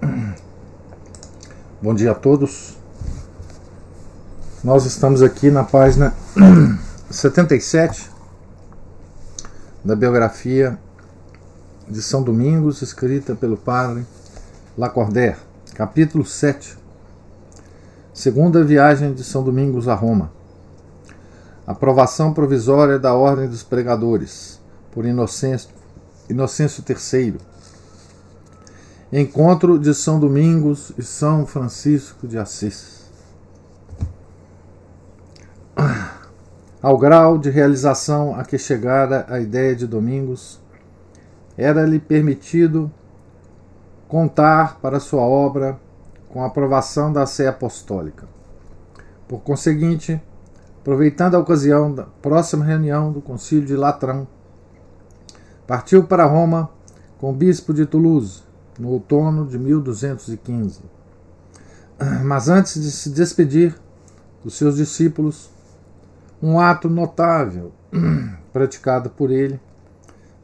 Bom dia a todos. Nós estamos aqui na página 77 da biografia de São Domingos, escrita pelo padre Lacordaire, capítulo 7. Segunda viagem de São Domingos a Roma. Aprovação provisória da Ordem dos Pregadores, por Inocêncio, Inocêncio III Encontro de São Domingos e São Francisco de Assis. Ao grau de realização a que chegara a ideia de Domingos, era-lhe permitido contar para sua obra com a aprovação da Sé Apostólica. Por conseguinte, aproveitando a ocasião da próxima reunião do Concílio de Latrão, partiu para Roma com o bispo de Toulouse, no outono de 1215. Mas antes de se despedir dos seus discípulos, um ato notável praticado por ele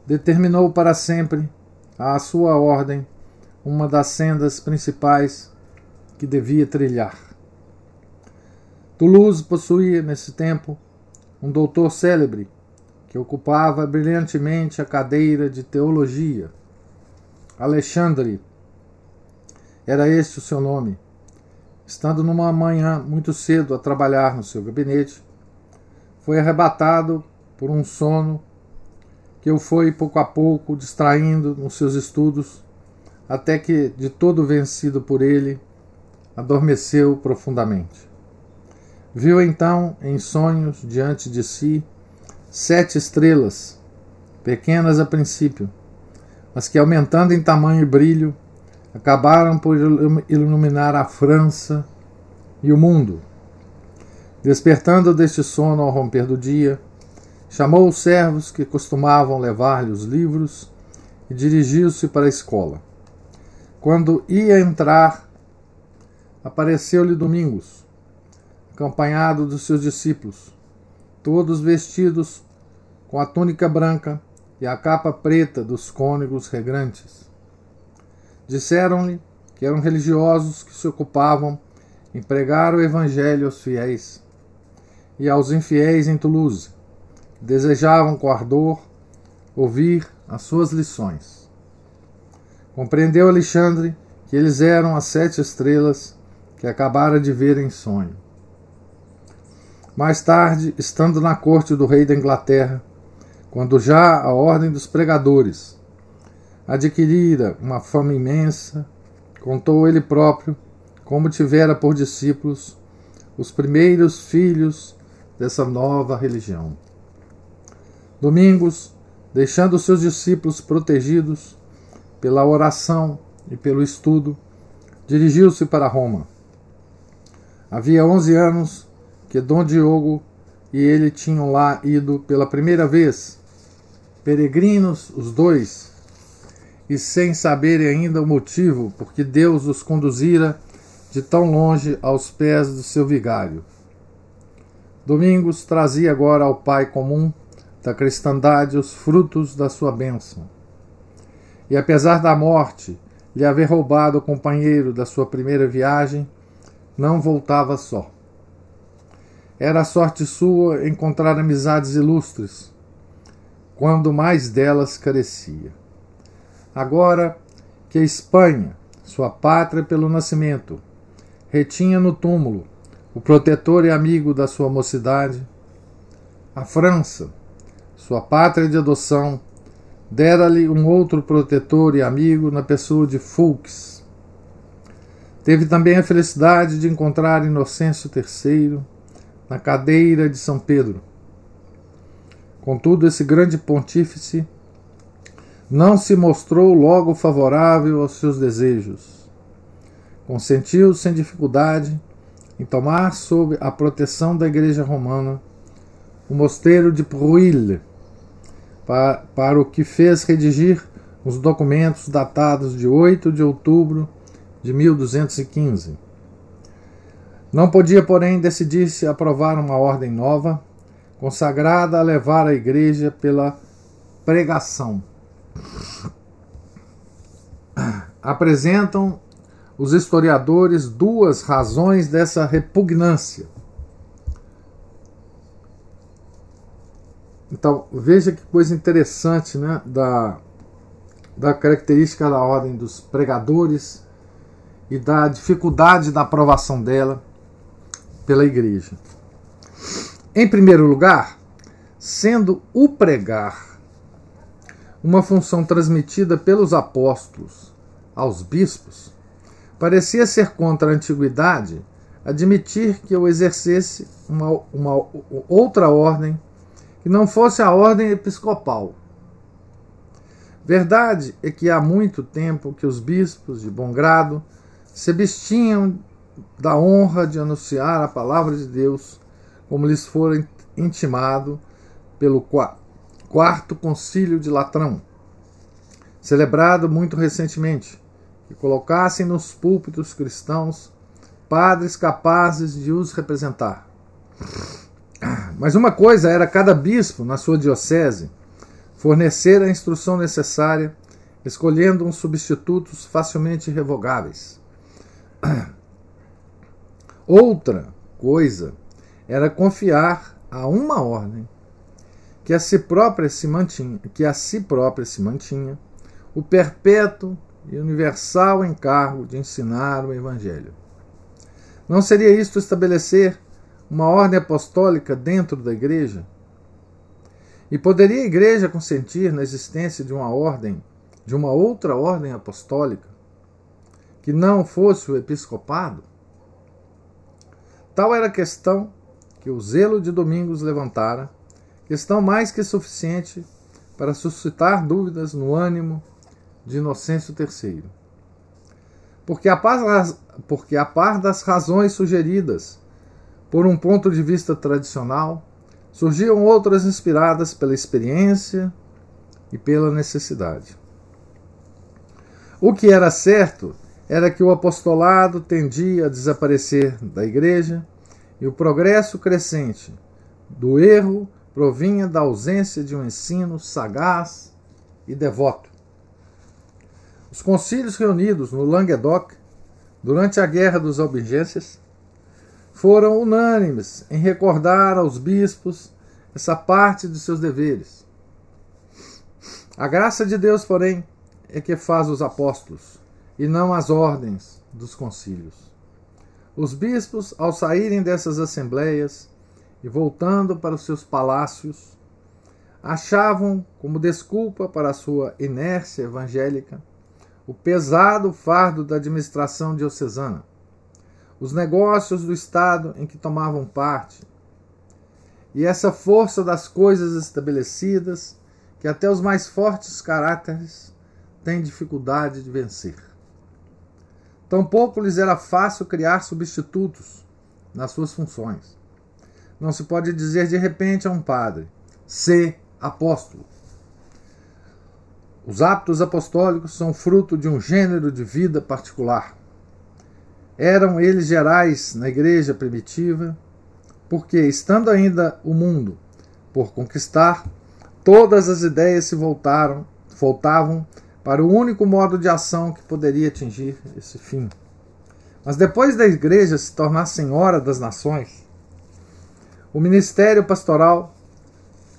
determinou para sempre à sua ordem uma das sendas principais que devia trilhar. Toulouse possuía, nesse tempo, um doutor célebre que ocupava brilhantemente a cadeira de teologia Alexandre. Era este o seu nome. Estando numa manhã muito cedo a trabalhar no seu gabinete, foi arrebatado por um sono que o foi pouco a pouco distraindo nos seus estudos, até que, de todo vencido por ele, adormeceu profundamente. Viu então, em sonhos, diante de si, sete estrelas, pequenas a princípio, mas que, aumentando em tamanho e brilho, acabaram por iluminar a França e o mundo. Despertando deste sono ao romper do dia, chamou os servos que costumavam levar-lhe os livros e dirigiu-se para a escola. Quando ia entrar, apareceu-lhe Domingos, acompanhado dos seus discípulos, todos vestidos com a túnica branca e a capa preta dos cônegos regrantes. Disseram-lhe que eram religiosos que se ocupavam em pregar o Evangelho aos fiéis e aos infiéis em Toulouse, desejavam com ardor ouvir as suas lições. Compreendeu Alexandre que eles eram as sete estrelas que acabara de ver em sonho. Mais tarde, estando na corte do rei da Inglaterra, quando já a ordem dos pregadores adquirira uma fama imensa, contou ele próprio como tivera por discípulos os primeiros filhos dessa nova religião. Domingos, deixando seus discípulos protegidos pela oração e pelo estudo, dirigiu-se para Roma. Havia onze anos que Dom Diogo e ele tinham lá ido pela primeira vez peregrinos os dois, e sem saberem ainda o motivo por que Deus os conduzira de tão longe aos pés do seu vigário. Domingos trazia agora ao Pai comum da cristandade os frutos da sua bênção. E apesar da morte lhe haver roubado o companheiro da sua primeira viagem, não voltava só. Era sorte sua encontrar amizades ilustres, quando mais delas carecia. Agora que a Espanha, sua pátria pelo nascimento, retinha no túmulo o protetor e amigo da sua mocidade, a França, sua pátria de adoção, dera-lhe um outro protetor e amigo na pessoa de Fouques. Teve também a felicidade de encontrar Inocêncio III na cadeira de São Pedro Contudo, esse grande pontífice não se mostrou logo favorável aos seus desejos. Consentiu sem dificuldade em tomar sob a proteção da Igreja Romana o mosteiro de Pruille, para, para o que fez redigir os documentos datados de 8 de outubro de 1215. Não podia, porém, decidir-se aprovar uma ordem nova, consagrada a levar a Igreja pela pregação. Apresentam os historiadores duas razões dessa repugnância. Então, veja que coisa interessante né, da, da característica da ordem dos pregadores e da dificuldade da aprovação dela pela igreja. Em primeiro lugar, sendo o pregar uma função transmitida pelos apóstolos aos bispos, parecia ser contra a antiguidade admitir que eu exercesse uma, uma outra ordem que não fosse a ordem episcopal. Verdade é que há muito tempo que os bispos de bom grado se abstinham da honra de anunciar a palavra de Deus, como lhes fora intimado pelo quarto concílio de Latrão, celebrado muito recentemente, que colocassem nos púlpitos cristãos padres capazes de os representar. Mas uma coisa era cada bispo, na sua diocese, fornecer a instrução necessária, escolhendo uns substitutos facilmente revogáveis. Outra coisa era confiar a uma ordem que a si própria se mantinha, que a si própria se mantinha o perpétuo e universal encargo de ensinar o evangelho. Não seria isto estabelecer uma ordem apostólica dentro da igreja? E poderia a igreja consentir na existência de uma ordem, de uma outra ordem apostólica, que não fosse o episcopado? Tal era a questão que o zelo de Domingos levantara, questão mais que suficiente para suscitar dúvidas no ânimo de Inocêncio III. Porque a par, porque a par das razões sugeridas por um ponto de vista tradicional, surgiam outras inspiradas pela experiência e pela necessidade. O que era certo era que o apostolado tendia a desaparecer da igreja e o progresso crescente do erro provinha da ausência de um ensino sagaz e devoto. Os concílios reunidos no Languedoc durante a Guerra dos Albigenses foram unânimes em recordar aos bispos essa parte de seus deveres. A graça de Deus, porém, é que faz os apóstolos, e não as ordens dos concílios. Os bispos, ao saírem dessas assembleias e voltando para os seus palácios, achavam como desculpa para a sua inércia evangélica o pesado fardo da administração diocesana os negócios do Estado em que tomavam parte. E essa força das coisas estabelecidas, que até os mais fortes caráteres têm dificuldade de vencer. Tampouco lhes era fácil criar substitutos nas suas funções. Não se pode dizer de repente a um padre: se apóstolo. Os hábitos apostólicos são fruto de um gênero de vida particular eram eles gerais na igreja primitiva, porque, estando ainda o mundo por conquistar, todas as ideias se voltaram, voltavam para o único modo de ação que poderia atingir esse fim. Mas depois da igreja se tornar senhora das nações, o ministério pastoral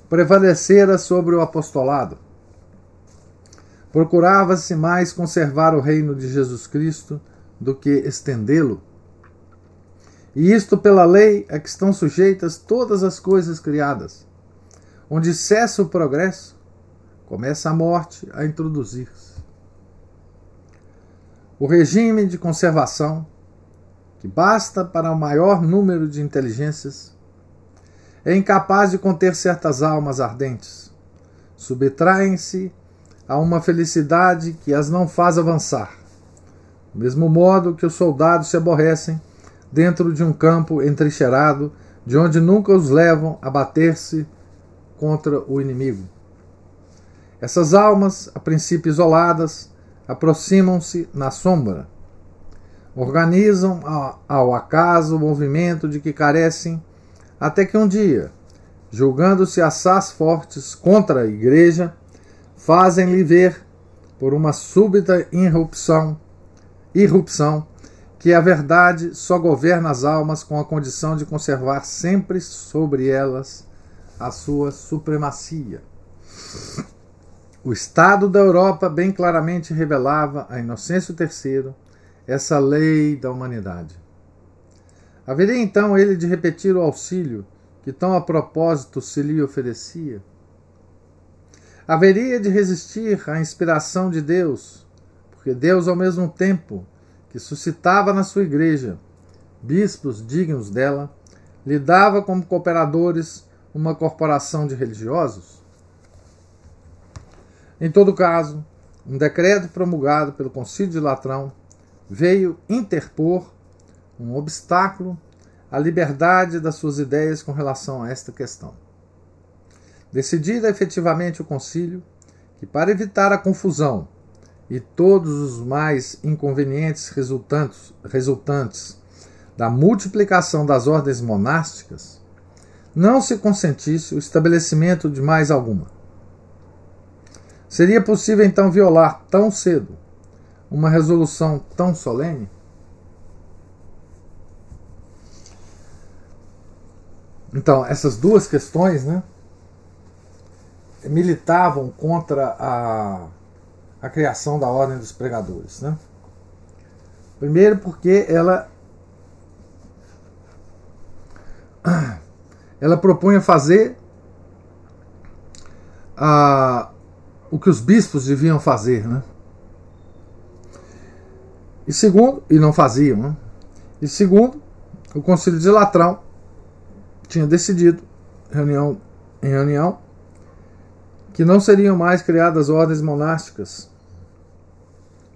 prevalecera sobre o apostolado. Procurava-se mais conservar o reino de Jesus Cristo do que estendê-lo. E isto pela lei a que estão sujeitas todas as coisas criadas. Onde cessa o progresso, começa a morte a introduzir-se. O regime de conservação, que basta para o maior número de inteligências, é incapaz de conter certas almas ardentes. Subtraem-se a uma felicidade que as não faz avançar. Do mesmo modo que os soldados se aborrecem dentro de um campo entrincheirado, de onde nunca os levam a bater-se contra o inimigo. Essas almas, a princípio isoladas, aproximam-se na sombra. Organizam ao acaso o movimento de que carecem, até que um dia, julgando-se assaz fortes contra a igreja, fazem-lhe ver, por uma súbita irrupção, irrupção, que a verdade só governa as almas com a condição de conservar sempre sobre elas a sua supremacia. O Estado da Europa bem claramente revelava a Inocêncio III essa lei da humanidade. Haveria então ele de repetir o auxílio que tão a propósito se lhe oferecia? Haveria de resistir à inspiração de Deus, porque Deus, ao mesmo tempo que suscitava na sua igreja bispos dignos dela, lhe dava como cooperadores uma corporação de religiosos? Em todo caso, um decreto promulgado pelo Concílio de Latrão veio interpor um obstáculo à liberdade das suas ideias com relação a esta questão. Decidida efetivamente o concílio que, para evitar a confusão e todos os mais inconvenientes resultantes, resultantes da multiplicação das ordens monásticas, não se consentisse o estabelecimento de mais alguma. Seria possível então violar tão cedo uma resolução tão solene? Então, essas duas questões né, militavam contra a, a criação da Ordem dos Pregadores. Né? Primeiro, porque ela, ela propunha fazer a, o que os bispos deviam fazer, né? E segundo, e não faziam, né? E segundo, o Conselho de Latrão tinha decidido, reunião em reunião, que não seriam mais criadas ordens monásticas,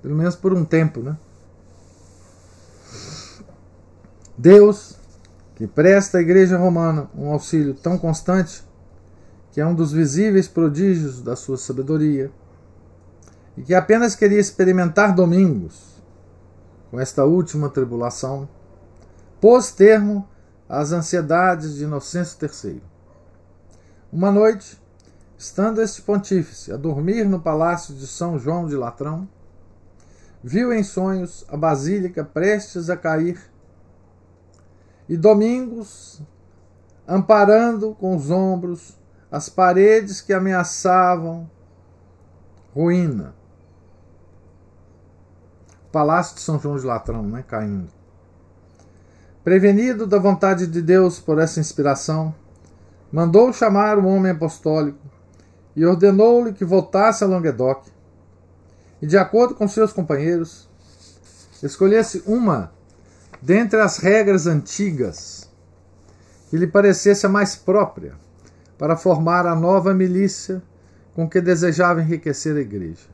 pelo menos por um tempo, né? Deus, que presta à Igreja Romana um auxílio tão constante, que é um dos visíveis prodígios da sua sabedoria, e que apenas queria experimentar domingos com esta última tribulação, pôs termo às ansiedades de Inocêncio III. Uma noite, estando este pontífice a dormir no palácio de São João de Latrão, viu em sonhos a basílica prestes a cair e Domingos, amparando com os ombros as paredes que ameaçavam ruína. Palácio de São João de Latrão, né, caindo. Prevenido da vontade de Deus por essa inspiração, mandou chamar o homem apostólico e ordenou-lhe que voltasse a Languedoc e, de acordo com seus companheiros, escolhesse uma dentre as regras antigas que lhe parecesse a mais própria para formar a nova milícia com que desejava enriquecer a igreja.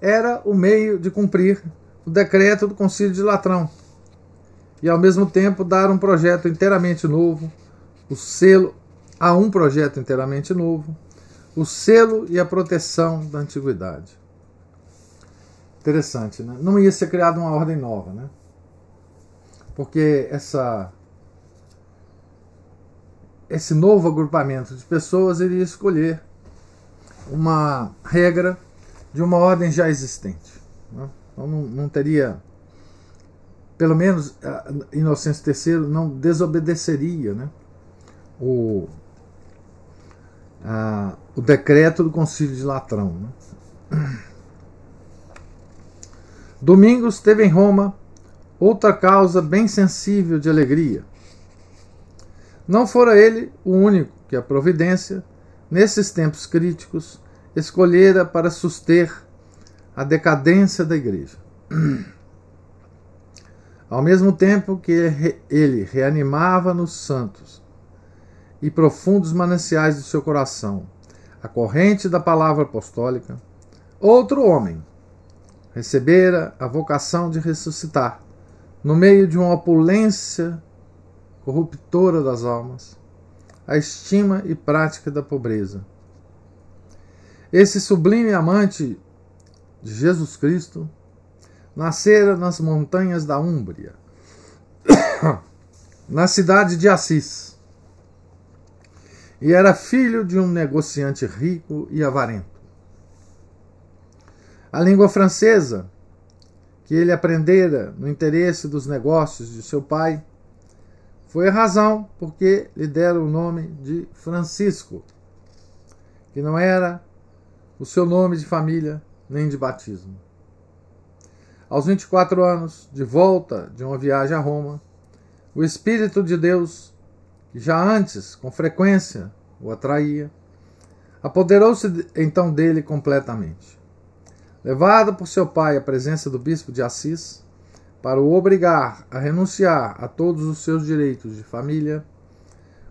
Era o meio de cumprir o decreto do Concílio de Latrão e, ao mesmo tempo, dar um projeto inteiramente novo, o selo a um projeto inteiramente novo, o selo e a proteção da antiguidade. Interessante, né? Não ia ser criada uma ordem nova, né? Porque essa esse novo agrupamento de pessoas iria escolher uma regra de uma ordem já existente. Né? Então não, não, teria, pelo menos Inocêncio III não desobedeceria né? o, a, o decreto do Concílio de Latrão. Né? Domingos teve em Roma outra causa bem sensível de alegria não fora ele o único que a providência, nesses tempos críticos, escolhera para suster a decadência da igreja. Ao mesmo tempo que ele reanimava nos santos e profundos mananciais do seu coração a corrente da palavra apostólica, outro homem recebera a vocação de ressuscitar no meio de uma opulência corruptora das almas, a estima e prática da pobreza. Esse sublime amante de Jesus Cristo nascera nas montanhas da Úmbria, na cidade de Assis, e era filho de um negociante rico e avarento. A língua francesa, que ele aprendera no interesse dos negócios de seu pai, foi a razão por que lhe deram o nome de Francisco, que não era o seu nome de família nem de batismo. Aos 24 anos, de volta de uma viagem a Roma, o Espírito de Deus, que já antes, com frequência, o atraía, apoderou-se então dele completamente. Levado por seu pai à presença do bispo de Assis, para o obrigar a renunciar a todos os seus direitos de família,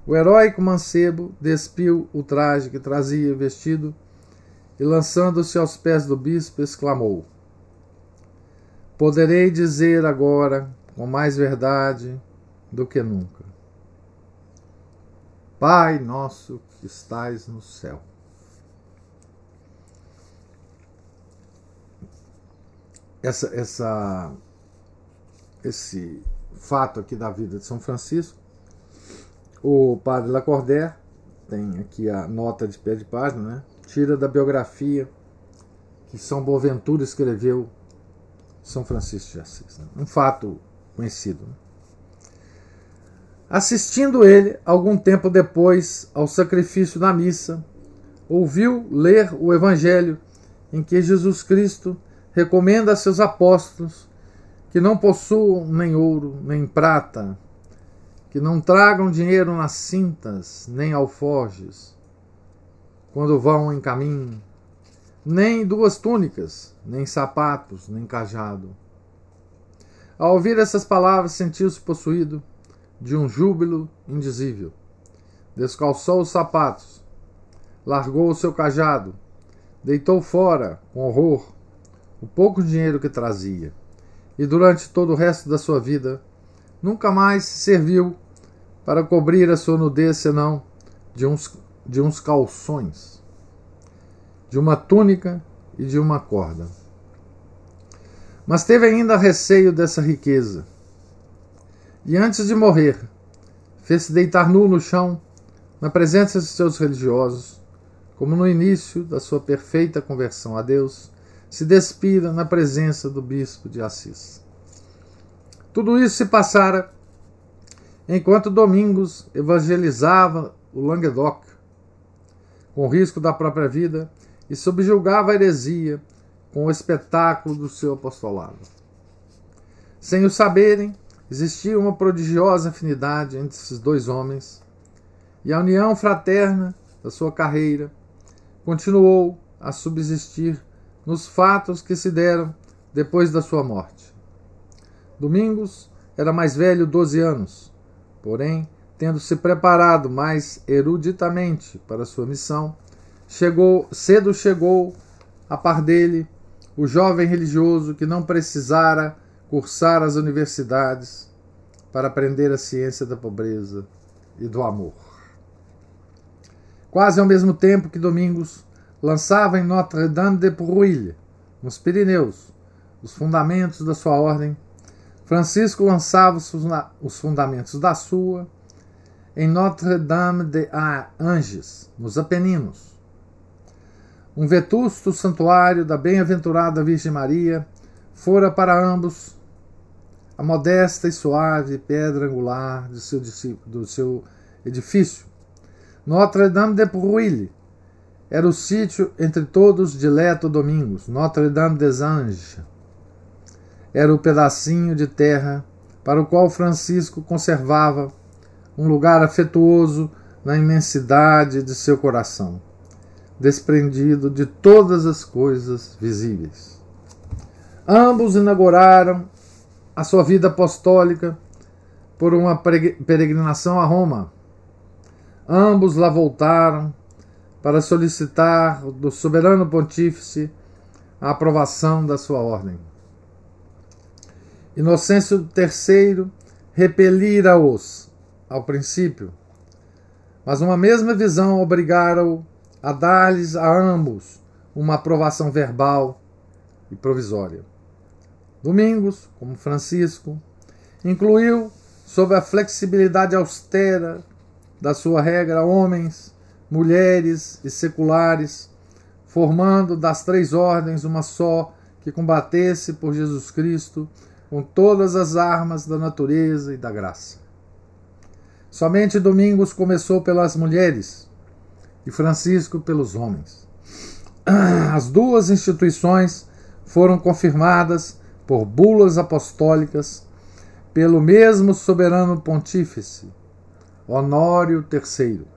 o heróico mancebo despiu o traje que trazia vestido e, lançando-se aos pés do bispo, exclamou: Poderei dizer agora, com mais verdade do que nunca: Pai nosso que estais no céu. Essa, essa esse fato aqui da vida de São Francisco, o padre Lacordaire, tem aqui a nota de pé de página, né? tira da biografia que São Boaventura escreveu São Francisco de Assis. Né? Um fato conhecido. Né? Assistindo ele, algum tempo depois, ao sacrifício da missa, ouviu ler o Evangelho em que Jesus Cristo recomenda a seus apóstolos que não possuam nem ouro, nem prata, que não tragam dinheiro nas cintas, nem alforjes, quando vão em caminho, nem duas túnicas, nem sapatos, nem cajado. Ao ouvir essas palavras, sentiu-se possuído de um júbilo indizível. Descalçou os sapatos, largou o seu cajado, deitou fora, com horror, o pouco dinheiro que trazia e durante todo o resto da sua vida nunca mais serviu para cobrir a sua nudez senão de uns, de uns calções, de uma túnica e de uma corda. Mas teve ainda receio dessa riqueza. E antes de morrer, fez-se deitar nu no chão, na presença de seus religiosos, como no início da sua perfeita conversão a Deus, se despida na presença do bispo de Assis. Tudo isso se passara enquanto Domingos evangelizava o Languedoc, com risco da própria vida, e subjulgava a heresia com o espetáculo do seu apostolado. Sem o saberem, existia uma prodigiosa afinidade entre esses dois homens, e a união fraterna da sua carreira continuou a subsistir nos fatos que se deram depois da sua morte. Domingos era mais velho 12 anos, porém, tendo se preparado mais eruditamente para sua missão, chegou cedo chegou a par dele o jovem religioso que não precisara cursar as universidades para aprender a ciência da pobreza e do amor. Quase ao mesmo tempo que Domingos lançava em Notre-Dame de Bruille, nos Pirineus, os fundamentos da sua ordem, Francisco lançava os fundamentos da sua em Notre-Dame de Anges, nos Apeninos. Um vetusto santuário da bem-aventurada Virgem Maria fora para ambos a modesta e suave pedra angular do seu, do seu edifício. Notre-Dame de Bruille era o sítio entre todos dileto Domingos, Notre-Dame des Anges. Era o pedacinho de terra para o qual Francisco conservava um lugar afetuoso na imensidade de seu coração, desprendido de todas as coisas visíveis. Ambos inauguraram a sua vida apostólica por uma peregrinação a Roma. Ambos lá voltaram para solicitar do soberano pontífice a aprovação da sua ordem. Inocêncio III repelira-os ao princípio, mas uma mesma visão obrigara-o a dar-lhes a ambos uma aprovação verbal e provisória. Domingos, como Francisco, incluiu, sob a flexibilidade austera da sua regra, homens, mulheres e seculares, formando das três ordens uma só que combatesse por Jesus Cristo com todas as armas da natureza e da graça. Somente Domingos começou pelas mulheres e Francisco pelos homens. As duas instituições foram confirmadas por bulas apostólicas pelo mesmo soberano pontífice, Honório III.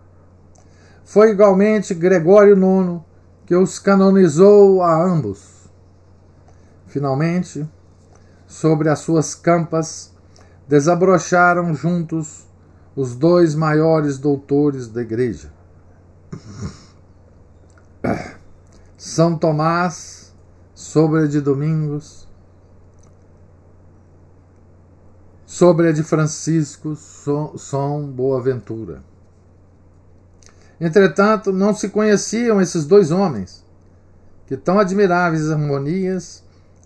Foi igualmente Gregório IX que os canonizou a ambos. Finalmente, sobre as suas campas, desabrocharam juntos os dois maiores doutores da Igreja. São Tomás, sobre a de Domingos, sobre a de Francisco, São Boaventura. Entretanto, não se conheciam esses dois homens, que tão admiráveis harmonias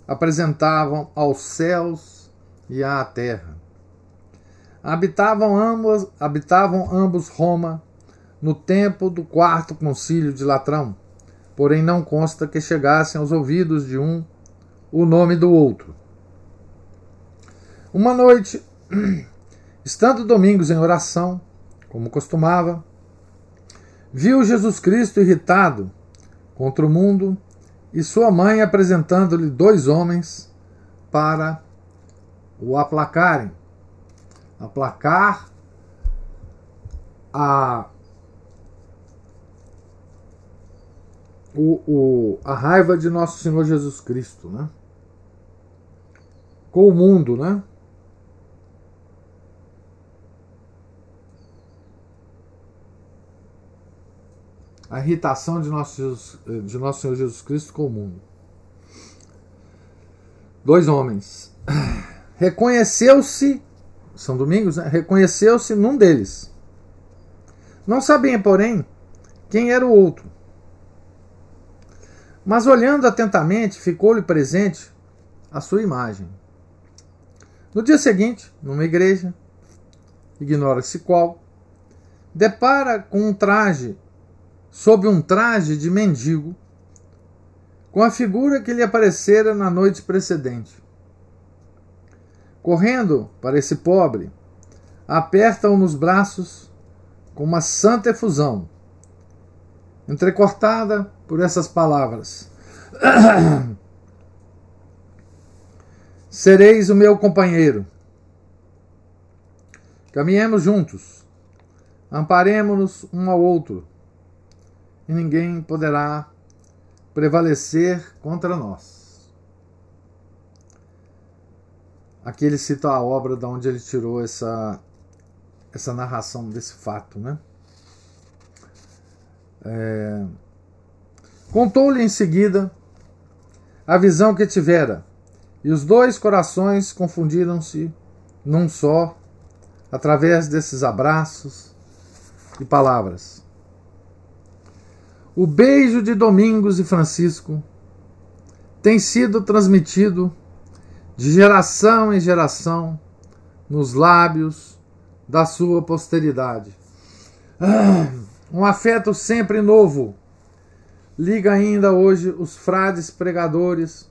apresentavam aos céus e à terra. Habitavam ambos, habitavam ambos Roma no tempo do quarto concílio de Latrão, porém não consta que chegassem aos ouvidos de um o nome do outro. Uma noite, estando Domingos em oração, como costumava, Viu Jesus Cristo irritado contra o mundo e sua mãe apresentando-lhe dois homens para o aplacarem. Aplacar a, o, o, a raiva de nosso Senhor Jesus Cristo, né? Com o mundo, né? A irritação de nosso, Jesus, de nosso Senhor Jesus Cristo com o mundo. Dois homens. Reconheceu-se, São Domingos, né? reconheceu-se num deles. Não sabia, porém, quem era o outro. Mas olhando atentamente, ficou-lhe presente a sua imagem. No dia seguinte, numa igreja, ignora-se qual, depara com um traje sob um traje de mendigo, com a figura que lhe aparecera na noite precedente. Correndo para esse pobre, aperta-o nos braços com uma santa efusão, entrecortada por essas palavras: Sereis o meu companheiro. Caminhemos juntos, amparemos-nos um ao outro e ninguém poderá prevalecer contra nós. Aqui ele cita a obra da onde ele tirou essa, essa narração desse fato, né? É... Contou-lhe em seguida a visão que tivera, e os dois corações confundiram-se num só, através desses abraços e palavras. O beijo de Domingos e Francisco tem sido transmitido de geração em geração nos lábios da sua posteridade. Ah, um afeto sempre novo liga ainda hoje os frades pregadores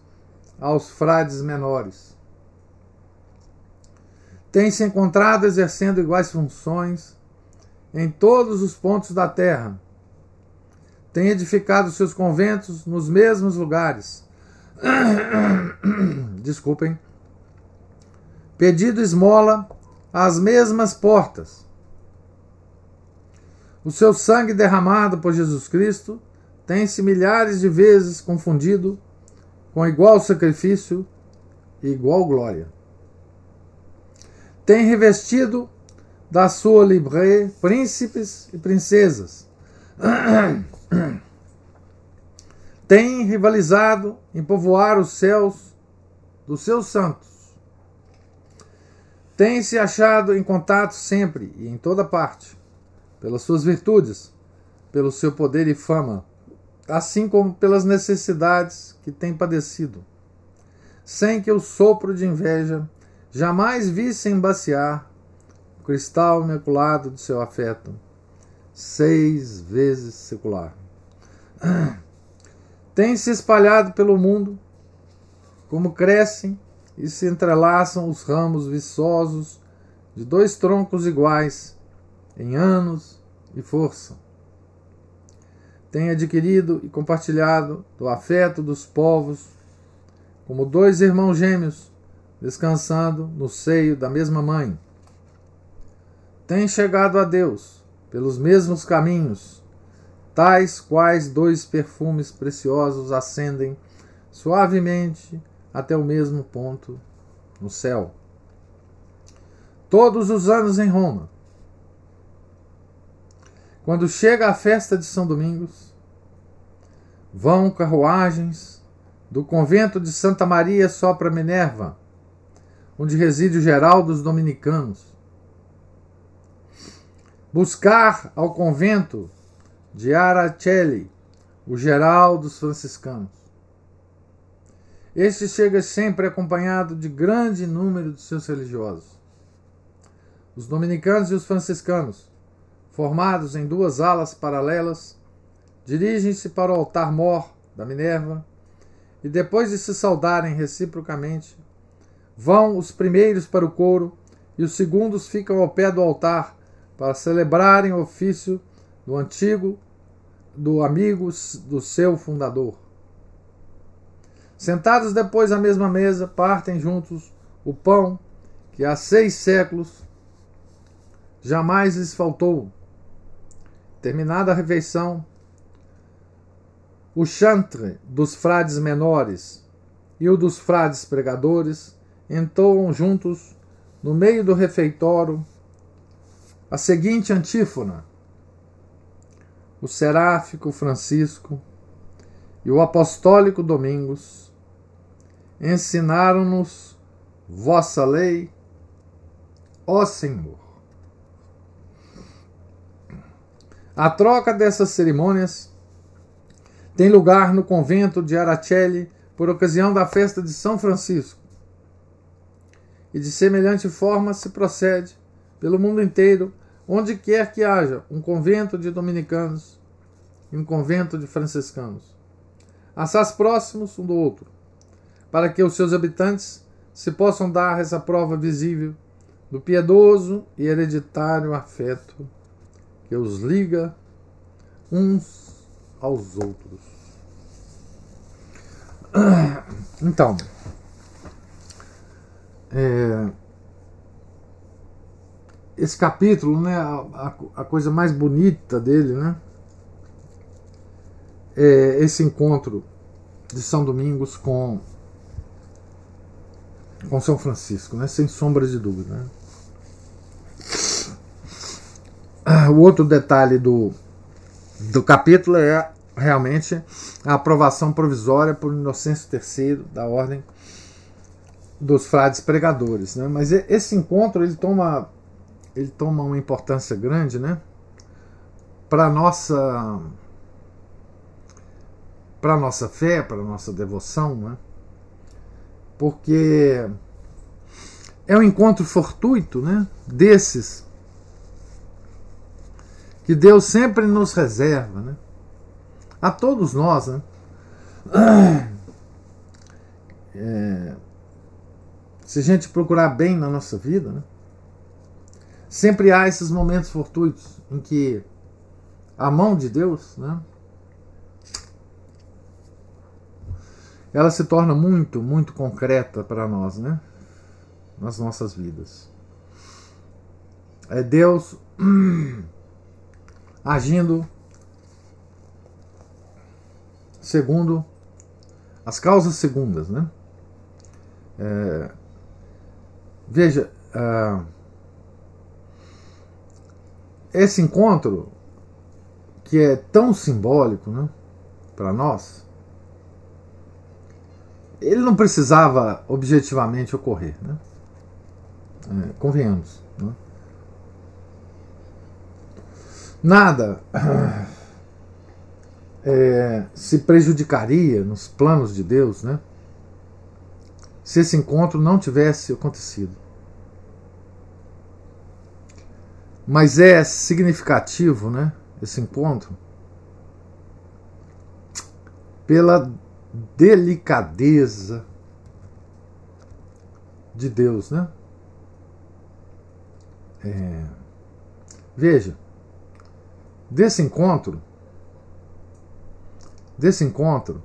aos frades menores. Tem se encontrado exercendo iguais funções em todos os pontos da terra tem edificado seus conventos nos mesmos lugares. Desculpem. Pedido esmola às mesmas portas. O seu sangue derramado por Jesus Cristo tem-se milhares de vezes confundido com igual sacrifício e igual glória. Tem revestido da sua libre príncipes e princesas tem rivalizado em povoar os céus dos seus santos. Tem se achado em contato sempre e em toda parte, pelas suas virtudes, pelo seu poder e fama, assim como pelas necessidades que tem padecido, sem que o sopro de inveja jamais visse embaciar o cristal imaculado de seu afeto, seis vezes secular. Tem se espalhado pelo mundo, como crescem e se entrelaçam os ramos viçosos de dois troncos iguais, em anos e força. Tem adquirido e compartilhado do afeto dos povos, como dois irmãos gêmeos descansando no seio da mesma mãe. Tem chegado a Deus pelos mesmos caminhos, tais quais dois perfumes preciosos ascendem suavemente até o mesmo ponto no céu. Todos os anos em Roma, quando chega a festa de São Domingos, vão carruagens do convento de Santa Maria Sopra Minerva onde reside o geral dos dominicanos. Buscar ao convento de Aracelli, o geral dos franciscanos. Este chega sempre acompanhado de grande número de seus religiosos. Os dominicanos e os franciscanos, formados em duas alas paralelas, dirigem-se para o altar-mor da Minerva e, depois de se saudarem reciprocamente, Vão os primeiros para o coro e os segundos ficam ao pé do altar para celebrarem o ofício do antigo, do amigo do seu fundador. Sentados depois à mesma mesa, partem juntos o pão que há seis séculos jamais lhes faltou. Terminada a refeição, o chantre dos frades menores e o dos frades pregadores entoam juntos, no meio do refeitório, a seguinte antífona: O seráfico Francisco e o apostólico Domingos ensinaram-nos vossa lei, ó Senhor. A troca dessas cerimônias tem lugar no convento de Aracelli por ocasião da festa de São Francisco e de semelhante forma se procede pelo mundo inteiro, onde quer que haja um convento de dominicanos e um convento de franciscanos, assaz próximos um do outro, para que os seus habitantes se possam dar essa prova visível do piedoso e hereditário afeto que os liga uns aos outros. Então, é, esse capítulo, né, a, a, coisa mais bonita dele, né, é esse encontro de São Domingos com com São Francisco, né, sem sombra de dúvida. Né. O outro detalhe do, do capítulo é realmente a aprovação provisória por Inocêncio III da Ordem dos frades pregadores, né? Mas esse encontro ele toma ele toma uma importância grande, né? Para nossa para nossa fé, para nossa devoção, né? Porque é um encontro fortuito, né? Desses que Deus sempre nos reserva, né? A todos nós, né? É, se a gente procurar bem na nossa vida, né, sempre há esses momentos fortuitos em que a mão de Deus, né, ela se torna muito, muito concreta para nós, né, nas nossas vidas. É Deus agindo segundo as causas segundas, né? É, Veja, uh, esse encontro que é tão simbólico né, para nós, ele não precisava objetivamente ocorrer. Né? É, convenhamos. Né? Nada é, se prejudicaria nos planos de Deus né, se esse encontro não tivesse acontecido. Mas é significativo, né, esse encontro, pela delicadeza de Deus, né? É, veja, desse encontro, desse encontro,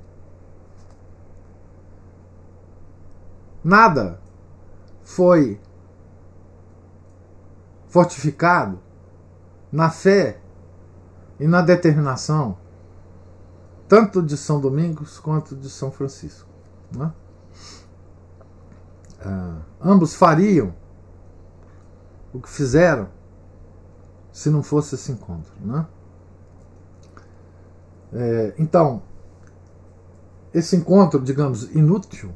nada foi fortificado na fé e na determinação, tanto de São Domingos quanto de São Francisco. Né? Ah, ambos fariam o que fizeram se não fosse esse encontro. Né? É, então, esse encontro, digamos, inútil,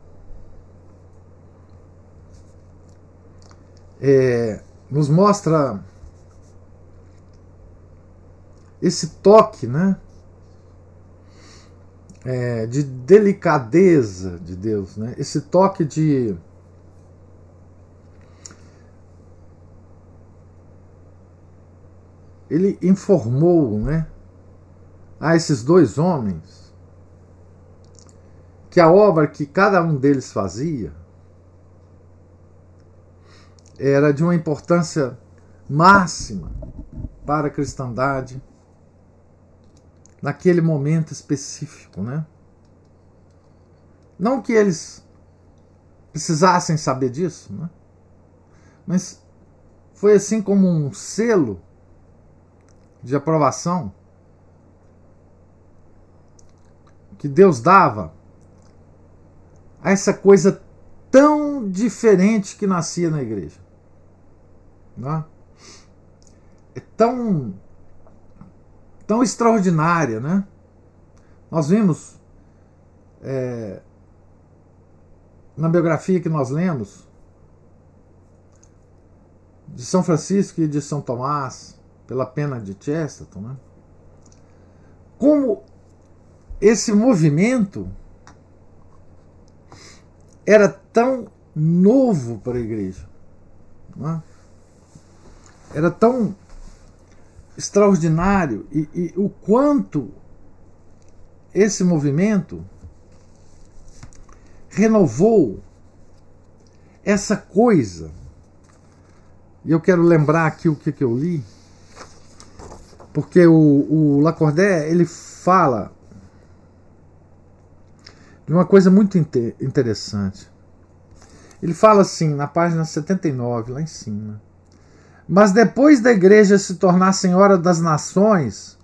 é, nos mostra esse toque, né? É, de delicadeza de Deus, né? Esse toque de ele informou, né, a esses dois homens que a obra que cada um deles fazia era de uma importância máxima para a cristandade naquele momento específico, né? Não que eles precisassem saber disso, né? Mas foi assim como um selo de aprovação que Deus dava a essa coisa tão diferente que nascia na igreja. Né? É tão, tão extraordinária, né? Nós vimos é, na biografia que nós lemos de São Francisco e de São Tomás, pela pena de Chesterton, né? como esse movimento era tão novo para a igreja. Né? Era tão extraordinário e, e o quanto esse movimento renovou essa coisa. E eu quero lembrar aqui o que, que eu li, porque o, o Lacordaire ele fala de uma coisa muito interessante. Ele fala assim, na página 79, lá em cima. Mas depois da igreja se tornar senhora das nações,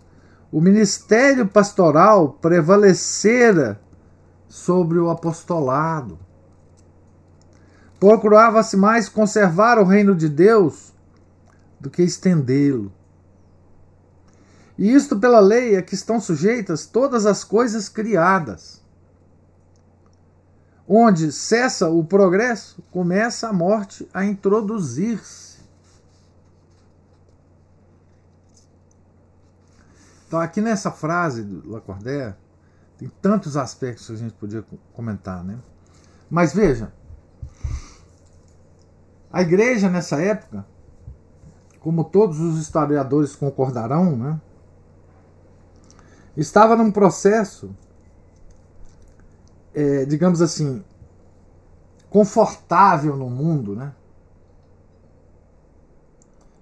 o ministério pastoral prevalecera sobre o apostolado. Procurava-se mais conservar o reino de Deus do que estendê-lo. E isto pela lei a que estão sujeitas todas as coisas criadas. Onde cessa o progresso, começa a morte a introduzir-se. Então, aqui nessa frase do Lacordaire, tem tantos aspectos que a gente podia comentar, né? Mas veja, a igreja nessa época, como todos os historiadores concordarão, né? Estava num processo, é, digamos assim, confortável no mundo, né?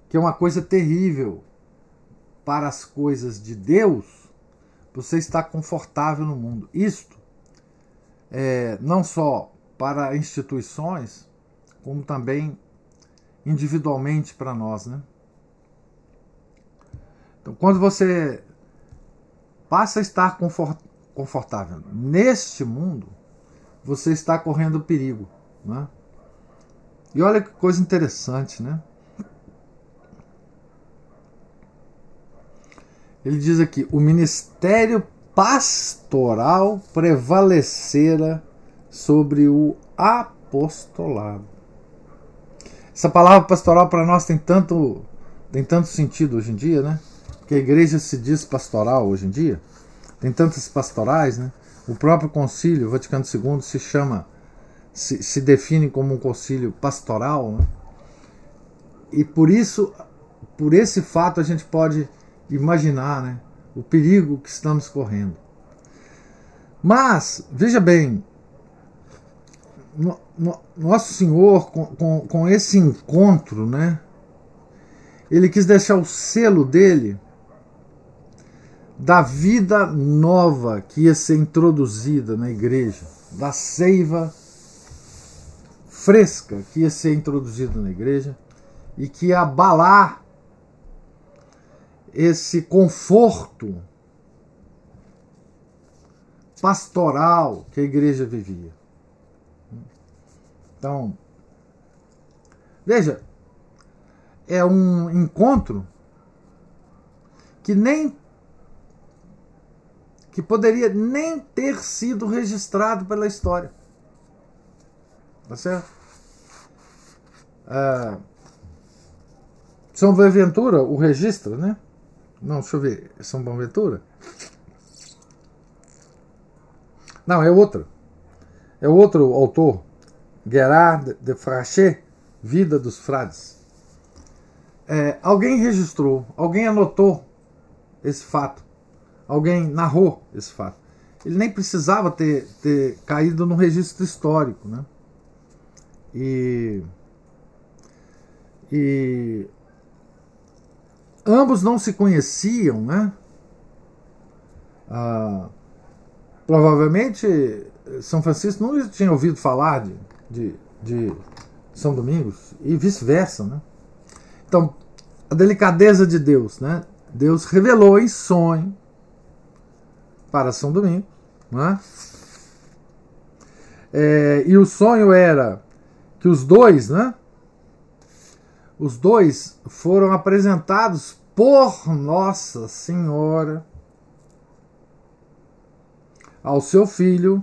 Que é uma coisa terrível para as coisas de Deus, você está confortável no mundo. Isto é, não só para instituições, como também individualmente para nós, né? Então, quando você passa a estar confortável neste mundo, você está correndo perigo, né? E olha que coisa interessante, né? Ele diz aqui: o ministério pastoral prevalecera sobre o apostolado. Essa palavra pastoral para nós tem tanto, tem tanto sentido hoje em dia, né? Que a igreja se diz pastoral hoje em dia. Tem tantas pastorais, né? O próprio concílio Vaticano II se chama, se, se define como um concílio pastoral, né? E por isso, por esse fato, a gente pode imaginar, né? O perigo que estamos correndo. Mas, veja bem, no, no, Nosso Senhor, com, com, com esse encontro, né? Ele quis deixar o selo dele da vida nova que ia ser introduzida na igreja, da seiva fresca que ia ser introduzida na igreja e que ia abalar esse conforto pastoral que a igreja vivia. Então, veja, é um encontro que nem que poderia nem ter sido registrado pela história. Tá certo? Ah, São Boaventura o registra, né? Não, deixa eu ver. É São Boaventura? Não, é outro. É outro autor Gerard de Frachet, Vida dos Frades. É, alguém registrou, alguém anotou esse fato, alguém narrou esse fato. Ele nem precisava ter, ter caído no registro histórico. Né? E, e ambos não se conheciam, né? Ah, provavelmente São Francisco não tinha ouvido falar de, de, de São Domingos e vice-versa, né? Então, a delicadeza de Deus, né? Deus revelou em sonho para São Domingos, né? É, e o sonho era que os dois, né? Os dois foram apresentados por Nossa Senhora ao seu filho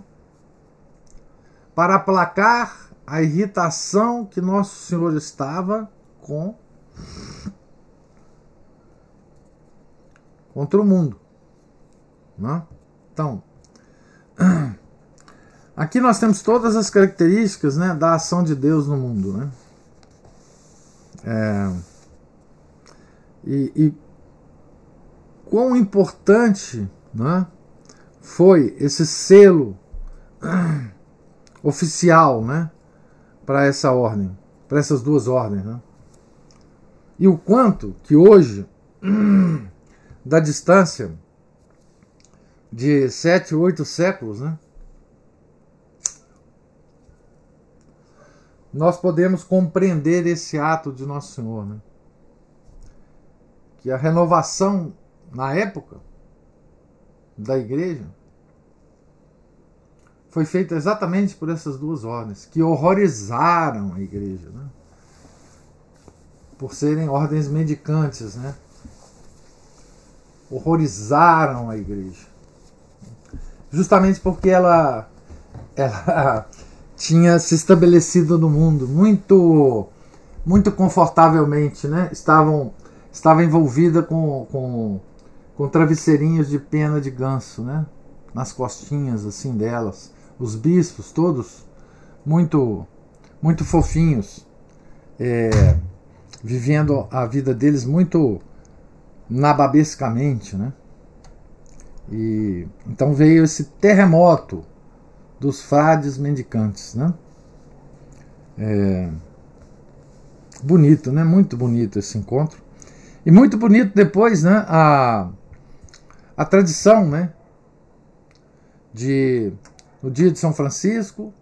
para aplacar a irritação que Nosso Senhor estava com contra o mundo. Né? Então, aqui nós temos todas as características né, da ação de Deus no mundo. Né? É, e, e quão importante né, foi esse selo oficial, né, para essa ordem, para essas duas ordens, né? E o quanto que hoje, da distância de sete, oito séculos, né, nós podemos compreender esse ato de Nosso Senhor, né? Que a renovação na época da igreja foi feita exatamente por essas duas ordens, que horrorizaram a igreja, né? por serem ordens mendicantes, né? horrorizaram a igreja, justamente porque ela, ela tinha se estabelecido no mundo muito, muito confortavelmente, né? Estavam, estava envolvida com, com, com travesseirinhos de pena de ganso, né? Nas costinhas assim delas os bispos todos muito muito fofinhos, é, vivendo a vida deles muito nababescamente, né? E então veio esse terremoto dos frades mendicantes, né? É, bonito, né? Muito bonito esse encontro e muito bonito depois, né? A a tradição, né? De no dia de São Francisco,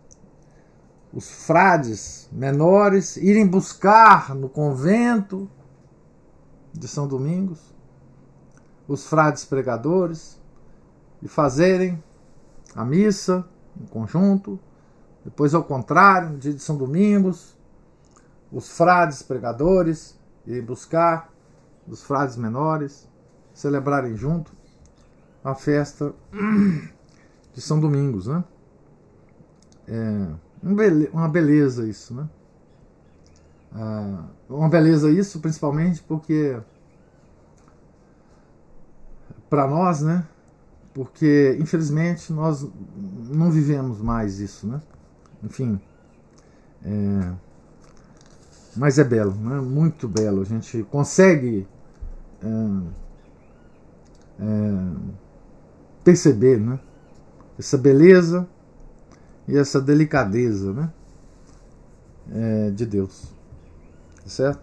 os frades menores irem buscar no convento de São Domingos os frades pregadores e fazerem a missa em conjunto. Depois, ao contrário, no dia de São Domingos, os frades pregadores irem buscar os frades menores, celebrarem junto a festa de São Domingos, né? É uma beleza isso, né? Ah, uma beleza isso, principalmente porque para nós, né? Porque infelizmente nós não vivemos mais isso, né? Enfim, é, mas é belo, né? Muito belo. A gente consegue é, é, perceber, né? Essa beleza e essa delicadeza, né? É, de Deus, certo?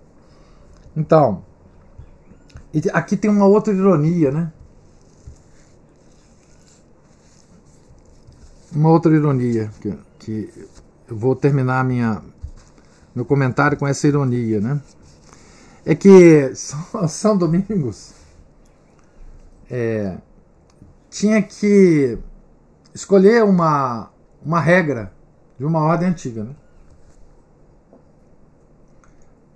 Então, aqui tem uma outra ironia, né? Uma outra ironia que, que eu vou terminar minha meu comentário com essa ironia, né? É que São, Domingos é, tinha que escolher uma, uma regra de uma ordem antiga, né?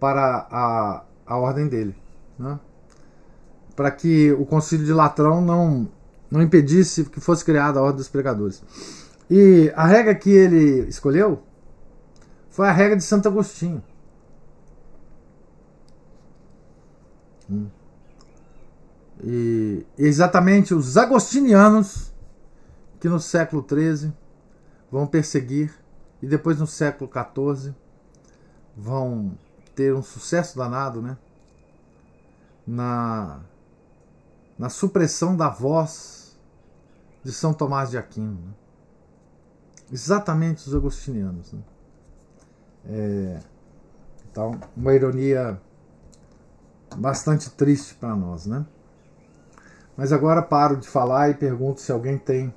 Para a, a ordem dele, né? Para que o concílio de Latrão não, não impedisse que fosse criada a ordem dos pregadores. E a regra que ele escolheu foi a regra de Santo Agostinho. Hum. E exatamente os agostinianos que no século XIII vão perseguir e depois no século XIV vão ter um sucesso danado, né? Na, na supressão da voz de São Tomás de Aquino. Né? Exatamente os agostinianos. Né? É, então, uma ironia bastante triste para nós, né? Mas agora paro de falar e pergunto se alguém tem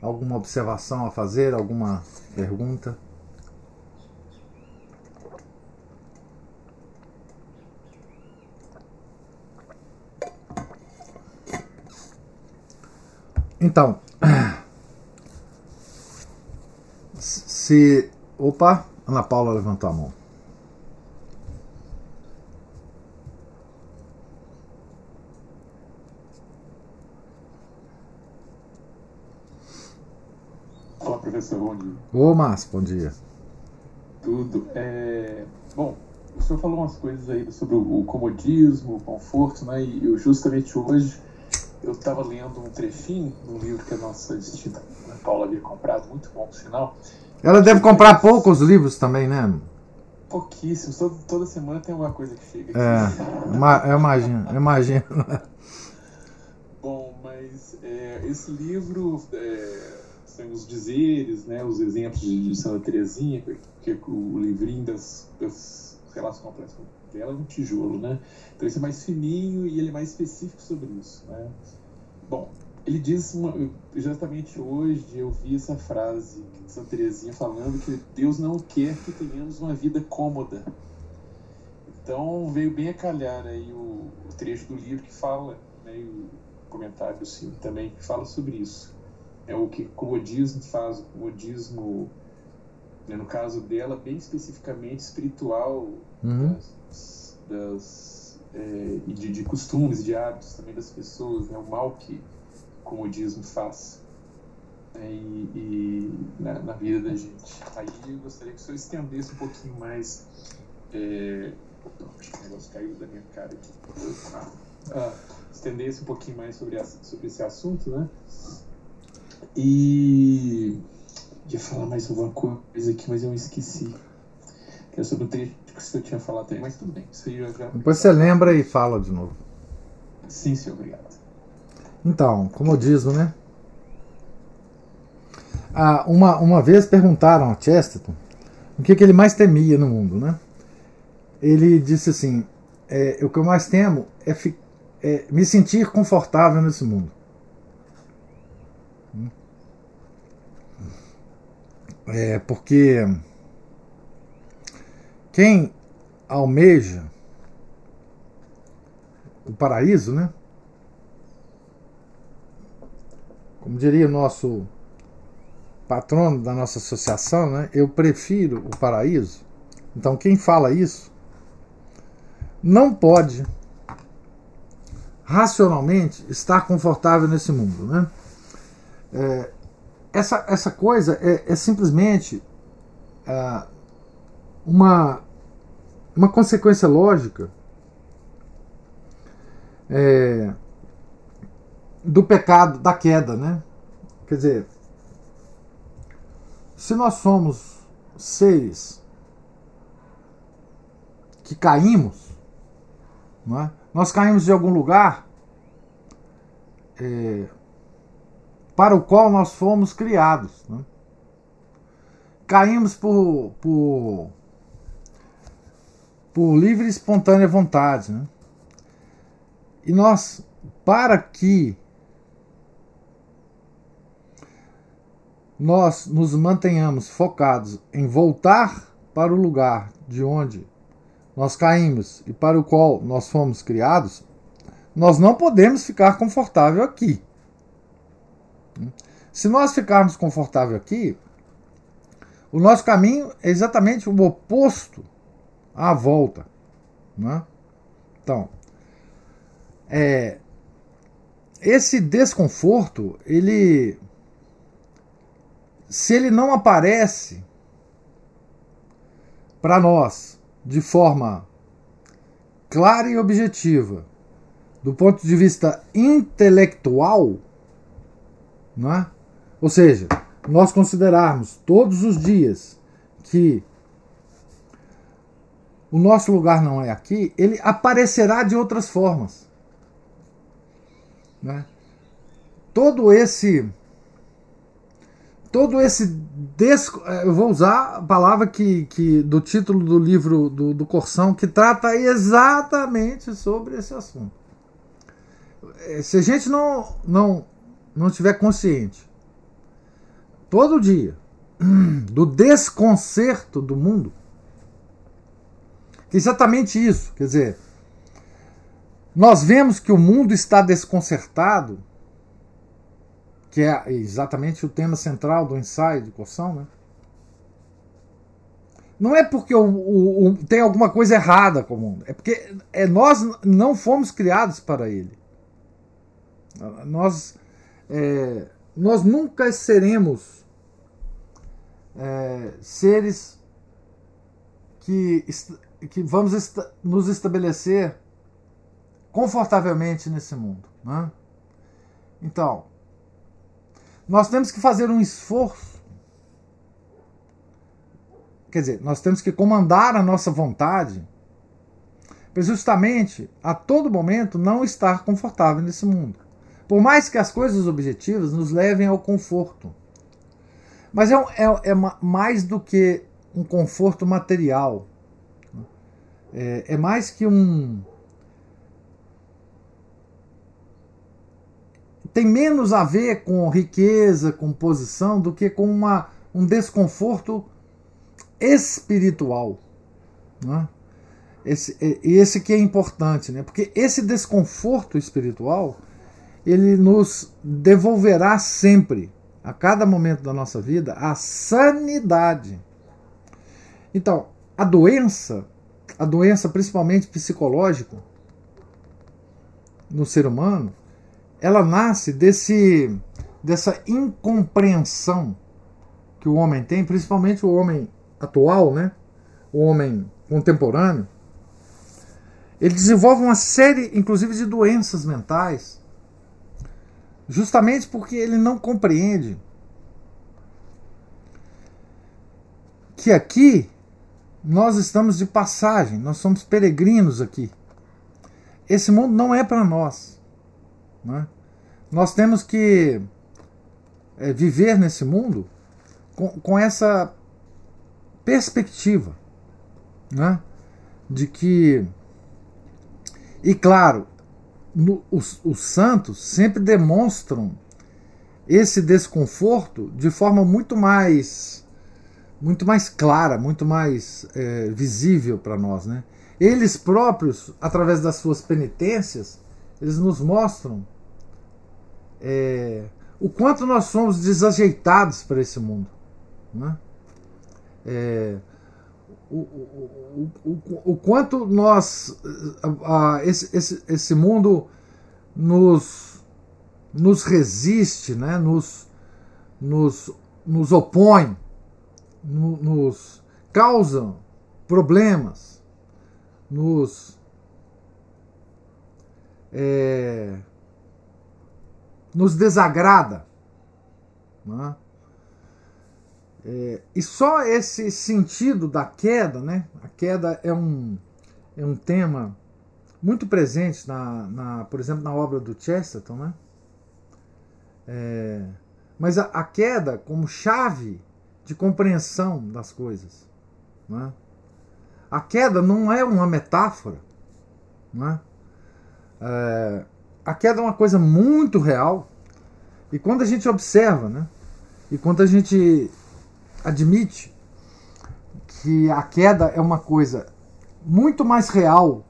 alguma observação a fazer, alguma pergunta. Então, se. Opa, Ana Paula levantou a mão. Olá, professor, bom dia. Ô, Márcio, bom dia. Tudo. É... Bom, o senhor falou umas coisas aí sobre o comodismo, o conforto, né? E eu justamente hoje eu estava lendo um trechinho do livro que a nossa distinta Ana Paula havia comprado, muito bom, por sinal, ela deve comprar poucos livros também, né? Pouquíssimos. Toda, toda semana tem alguma coisa que chega. É, eu imagino, eu imagino. Bom, mas é, esse livro é, são os dizeres, né, os exemplos de, de Santa Teresinha, que, é o livrinho das, das relações complexas dela é um tijolo, né? Então esse é mais fininho e ele é mais específico sobre isso, né? Bom, ele diz uma, exatamente hoje eu vi essa frase de Santa Teresinha falando que Deus não quer que tenhamos uma vida cômoda. Então veio bem a calhar aí o, o trecho do livro que fala, né, o comentário assim, também que fala sobre isso. É o que o comodismo faz, o comodismo, né, no caso dela, bem especificamente espiritual, uhum. das, das é, de, de costumes, de hábitos também das pessoas, né, o mal que comodismo faz né, e, e na, na, vida da gente. Aí eu gostaria que o senhor estendesse um pouquinho mais. É, acho que o negócio caiu da minha cara aqui. Ah, estendesse um pouquinho mais sobre, a, sobre esse assunto, né? E ia falar mais alguma coisa aqui, mas eu esqueci. Que é sobre o trecho que o senhor tinha falado também, mas tudo bem. Isso aí já... Depois você lembra e fala de novo. Sim, senhor, obrigado. Então, comodismo, né? Ah, uma, uma vez perguntaram a Chesterton o que, que ele mais temia no mundo, né? Ele disse assim: é, o que eu mais temo é, é, me sentir confortável nesse mundo. É porque quem almeja o paraíso, né? Como diria o nosso patrono da nossa associação, né, eu prefiro o paraíso. Então, quem fala isso não pode racionalmente estar confortável nesse mundo. Né? É, essa, essa coisa é, é simplesmente é, uma, uma consequência lógica é, do pecado, da queda. Né? Quer dizer, se nós somos seres que caímos, não é? nós caímos de algum lugar é, para o qual nós fomos criados. Né? Caímos por, por, por livre e espontânea vontade. Né? E nós, para que nós nos mantenhamos focados em voltar para o lugar de onde nós caímos e para o qual nós fomos criados, nós não podemos ficar confortável aqui. Se nós ficarmos confortável aqui, o nosso caminho é exatamente o oposto à volta. Né? Então, é, esse desconforto, ele se ele não aparece para nós de forma clara e objetiva, do ponto de vista intelectual, não é? ou seja, nós considerarmos todos os dias que o nosso lugar não é aqui, ele aparecerá de outras formas. Né? Todo esse todo esse des... É, eu vou usar a palavra que, que do título do livro do, do Corsão que trata exatamente sobre esse assunto. É, se a gente não não não estiver consciente todo dia do desconcerto do mundo, é exatamente isso, quer dizer, nós vemos que o mundo está desconcertado que é exatamente o tema central do ensaio de Coção, né? Não é porque o, o, o, tem alguma coisa errada com o mundo, é porque é, nós não fomos criados para ele. Nós, é, nós nunca seremos é, seres que, que vamos nos estabelecer confortavelmente nesse mundo. Né? Então, nós temos que fazer um esforço. Quer dizer, nós temos que comandar a nossa vontade para justamente a todo momento não estar confortável nesse mundo. Por mais que as coisas objetivas nos levem ao conforto. Mas é, é, é mais do que um conforto material. É, é mais que um, tem menos a ver com riqueza, com posição, do que com uma, um desconforto espiritual. Né? Esse, esse que é importante, né? porque esse desconforto espiritual ele nos devolverá sempre, a cada momento da nossa vida, a sanidade. Então, a doença, a doença principalmente psicológica no ser humano, ela nasce desse dessa incompreensão que o homem tem, principalmente o homem atual, né? O homem contemporâneo. Ele desenvolve uma série, inclusive, de doenças mentais, justamente porque ele não compreende que aqui nós estamos de passagem, nós somos peregrinos aqui. Esse mundo não é para nós. Né? Nós temos que é, viver nesse mundo com, com essa perspectiva né? de que. E claro, no, os, os santos sempre demonstram esse desconforto de forma muito mais muito mais clara, muito mais é, visível para nós, né? Eles próprios, através das suas penitências, eles nos mostram é, o quanto nós somos desajeitados para esse mundo. Né? É, o, o, o, o, quanto nós. A, a, esse, esse, esse mundo nos, nos resiste, né? nos, nos, nos opõe, no, nos causam problemas, nos é, nos desagrada. Né? É, e só esse sentido da queda, né? A queda é um, é um tema muito presente, na, na, por exemplo, na obra do Chesterton, né? É, mas a, a, queda como chave de compreensão das coisas. Né? A queda não é uma metáfora. Né? É, a queda é uma coisa muito real. E quando a gente observa, né? e quando a gente admite que a queda é uma coisa muito mais real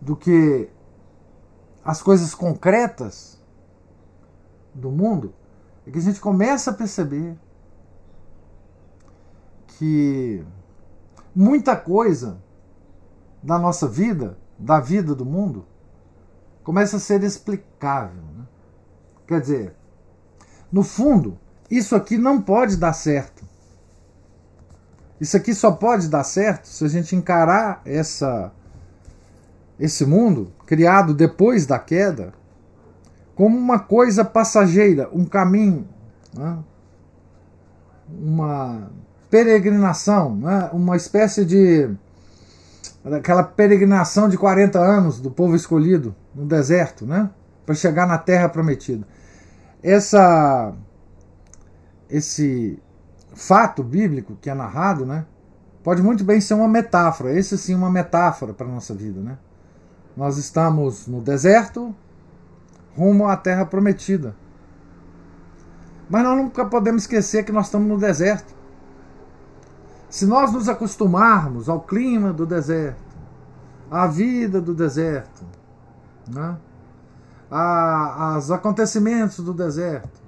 do que as coisas concretas do mundo, é que a gente começa a perceber que muita coisa da nossa vida, da vida do mundo, começa a ser explicável. Né? Quer dizer, no fundo, isso aqui não pode dar certo. Isso aqui só pode dar certo se a gente encarar essa esse mundo criado depois da queda como uma coisa passageira, um caminho, né? uma peregrinação, né? uma espécie de aquela peregrinação de 40 anos do povo escolhido no deserto, né? para chegar na terra prometida. Essa esse fato bíblico que é narrado, né? Pode muito bem ser uma metáfora, esse sim uma metáfora para nossa vida, né? Nós estamos no deserto, rumo à terra prometida. Mas nós nunca podemos esquecer que nós estamos no deserto. Se nós nos acostumarmos ao clima do deserto, à vida do deserto, né? a, aos acontecimentos do deserto,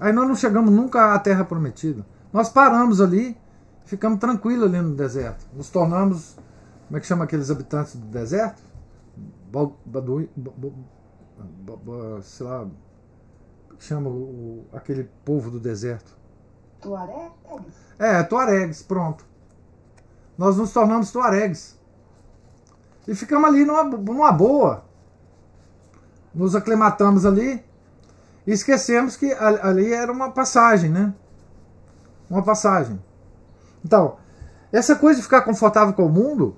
aí nós não chegamos nunca à terra prometida. Nós paramos ali, ficamos tranquilos ali no deserto. Nos tornamos como é que chama aqueles habitantes do deserto? Baduí, sei lá, chama o, aquele povo do deserto? Tuaregs? É, Tuaregs, pronto. Nós nos tornamos Tuaregs. E ficamos ali numa, numa boa. Nos aclimatamos ali e esquecemos que ali era uma passagem, né? Uma passagem. Então, essa coisa de ficar confortável com o mundo